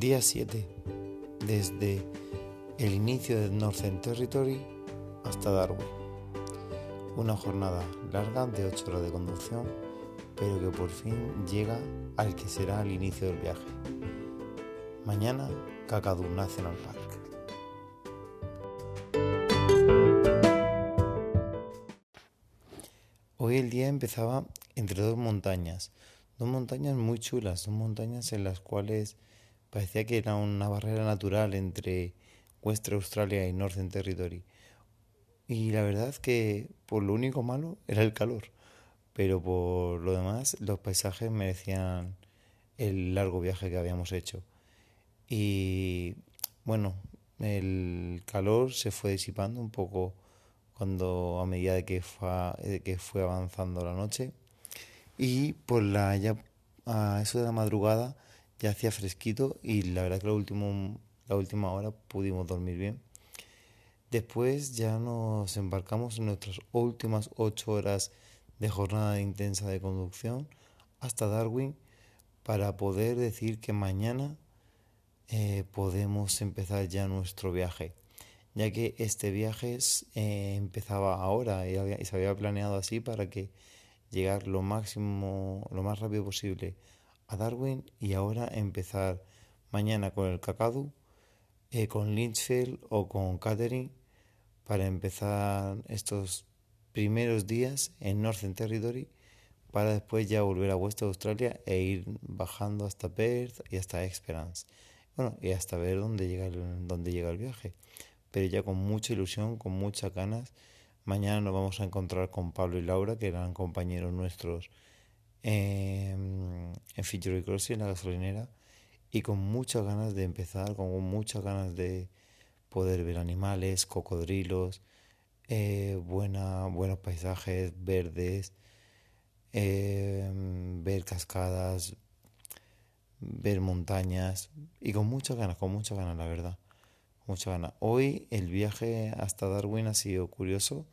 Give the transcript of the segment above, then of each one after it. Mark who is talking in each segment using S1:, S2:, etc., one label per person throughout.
S1: Día 7. Desde el inicio del Northern Territory hasta Darwin. Una jornada larga de 8 horas de conducción, pero que por fin llega al que será el inicio del viaje. Mañana, Kakadu National Park. Hoy el día empezaba entre dos montañas, dos montañas muy chulas, dos montañas en las cuales Parecía que era una barrera natural entre Western Australia y Northern Territory. Y la verdad es que por lo único malo era el calor, pero por lo demás los paisajes merecían el largo viaje que habíamos hecho. Y bueno, el calor se fue disipando un poco cuando a medida que fue, que fue avanzando la noche y por la ya a eso de la madrugada ya hacía fresquito y la verdad que la, última hora pudimos dormir bien. Después ya nos embarcamos en nuestras últimas ocho horas de jornada intensa de conducción hasta Darwin para poder decir que mañana eh, podemos empezar ya nuestro viaje, ya que este viaje eh, empezaba ahora y, y, se había planeado así para que llegar lo máximo, lo más rápido posible a Darwin y ahora empezar mañana con el Cacadu, eh, con Lynchfield o con Catherine para empezar estos primeros días en Northern Territory para después ya volver a West Australia e ir bajando hasta Perth y hasta Esperance. Bueno, y hasta ver dónde llega el, dónde llega el viaje. Pero ya con mucha ilusión, con muchas ganas. Mañana nos vamos a encontrar con Pablo y Laura, que eran compañeros nuestros en, en Fitchery Crossing, en la gasolinera, y con muchas ganas de empezar, con muchas ganas de poder ver animales, cocodrilos, eh, buena, buenos paisajes verdes, eh, ver cascadas, ver montañas y con muchas ganas, con muchas ganas, la verdad. Muchas ganas. Hoy el viaje hasta Darwin ha sido curioso,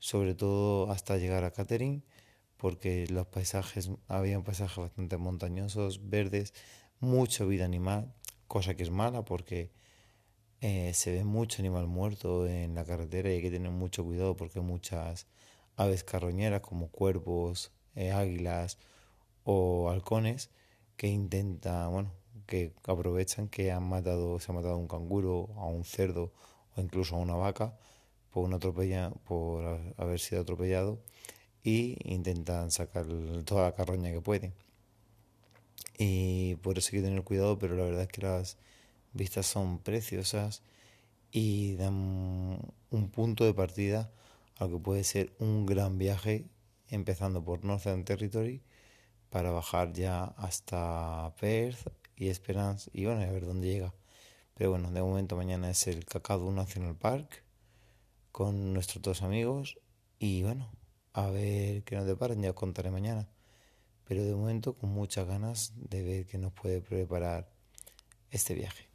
S1: sobre todo hasta llegar a Catherine porque los paisajes, había paisajes bastante montañosos, verdes, mucha vida animal, cosa que es mala porque eh, se ve mucho animal muerto en la carretera y hay que tener mucho cuidado porque muchas aves carroñeras como cuervos, eh, águilas o halcones que intentan, bueno, que aprovechan que han matado, se ha matado un canguro, a un cerdo o incluso a una vaca por, una atropella, por haber sido atropellado y intentan sacar toda la carroña que pueden. Y por eso hay que tener cuidado, pero la verdad es que las vistas son preciosas y dan un punto de partida a lo que puede ser un gran viaje, empezando por Northern Territory para bajar ya hasta Perth y Esperance y bueno, a ver dónde llega. Pero bueno, de momento mañana es el Cacado National Park con nuestros dos amigos y bueno, a ver qué nos deparan, ya os contaré mañana. Pero de momento con muchas ganas de ver qué nos puede preparar este viaje.